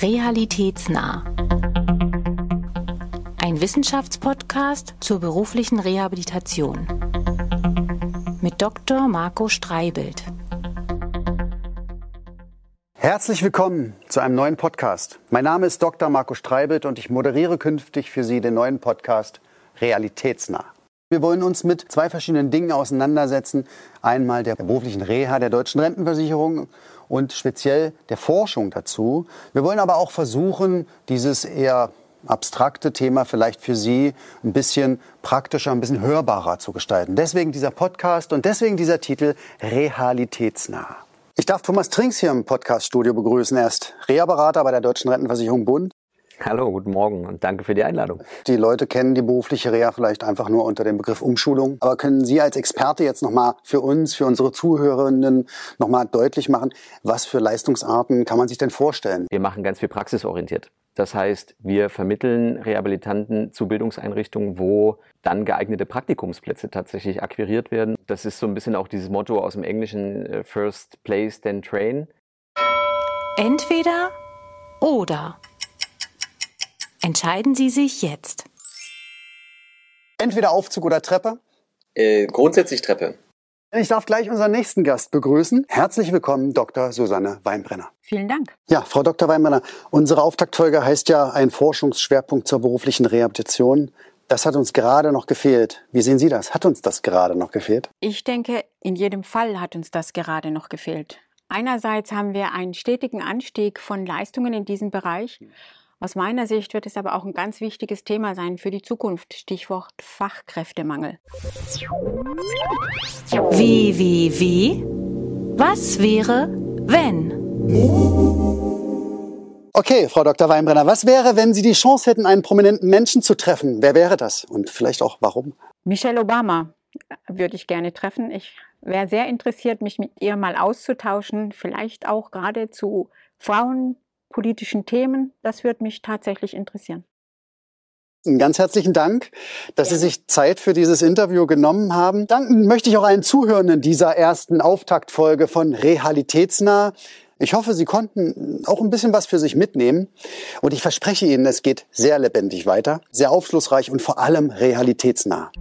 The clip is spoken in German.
Realitätsnah. Ein Wissenschaftspodcast zur beruflichen Rehabilitation. Mit Dr. Marco Streibelt. Herzlich willkommen zu einem neuen Podcast. Mein Name ist Dr. Marco Streibelt und ich moderiere künftig für Sie den neuen Podcast Realitätsnah. Wir wollen uns mit zwei verschiedenen Dingen auseinandersetzen. Einmal der beruflichen Reha der deutschen Rentenversicherung und speziell der Forschung dazu. Wir wollen aber auch versuchen, dieses eher abstrakte Thema vielleicht für Sie ein bisschen praktischer, ein bisschen hörbarer zu gestalten. Deswegen dieser Podcast und deswegen dieser Titel Realitätsnah. Ich darf Thomas Trinks hier im Podcaststudio begrüßen. Er ist Reha-Berater bei der Deutschen Rentenversicherung Bund Hallo, guten Morgen und danke für die Einladung. Die Leute kennen die berufliche Reha vielleicht einfach nur unter dem Begriff Umschulung. Aber können Sie als Experte jetzt nochmal für uns, für unsere Zuhörerinnen nochmal deutlich machen, was für Leistungsarten kann man sich denn vorstellen? Wir machen ganz viel praxisorientiert. Das heißt, wir vermitteln Rehabilitanten zu Bildungseinrichtungen, wo dann geeignete Praktikumsplätze tatsächlich akquiriert werden. Das ist so ein bisschen auch dieses Motto aus dem Englischen äh, First Place, then Train. Entweder oder. Entscheiden Sie sich jetzt. Entweder Aufzug oder Treppe? Äh, grundsätzlich Treppe. Ich darf gleich unseren nächsten Gast begrüßen. Herzlich willkommen, Dr. Susanne Weinbrenner. Vielen Dank. Ja, Frau Dr. Weinbrenner, unsere Auftaktfolge heißt ja ein Forschungsschwerpunkt zur beruflichen Rehabilitation. Das hat uns gerade noch gefehlt. Wie sehen Sie das? Hat uns das gerade noch gefehlt? Ich denke, in jedem Fall hat uns das gerade noch gefehlt. Einerseits haben wir einen stetigen Anstieg von Leistungen in diesem Bereich aus meiner Sicht wird es aber auch ein ganz wichtiges Thema sein für die Zukunft. Stichwort Fachkräftemangel. Wie, wie, wie? Was wäre, wenn? Okay, Frau Dr. Weinbrenner, was wäre, wenn Sie die Chance hätten, einen prominenten Menschen zu treffen? Wer wäre das? Und vielleicht auch warum? Michelle Obama würde ich gerne treffen. Ich wäre sehr interessiert, mich mit ihr mal auszutauschen, vielleicht auch gerade zu Frauen, politischen Themen. Das würde mich tatsächlich interessieren. Ganz herzlichen Dank, dass ja. Sie sich Zeit für dieses Interview genommen haben. Danken möchte ich auch allen Zuhörenden dieser ersten Auftaktfolge von Realitätsnah. Ich hoffe, Sie konnten auch ein bisschen was für sich mitnehmen. Und ich verspreche Ihnen, es geht sehr lebendig weiter, sehr aufschlussreich und vor allem realitätsnah.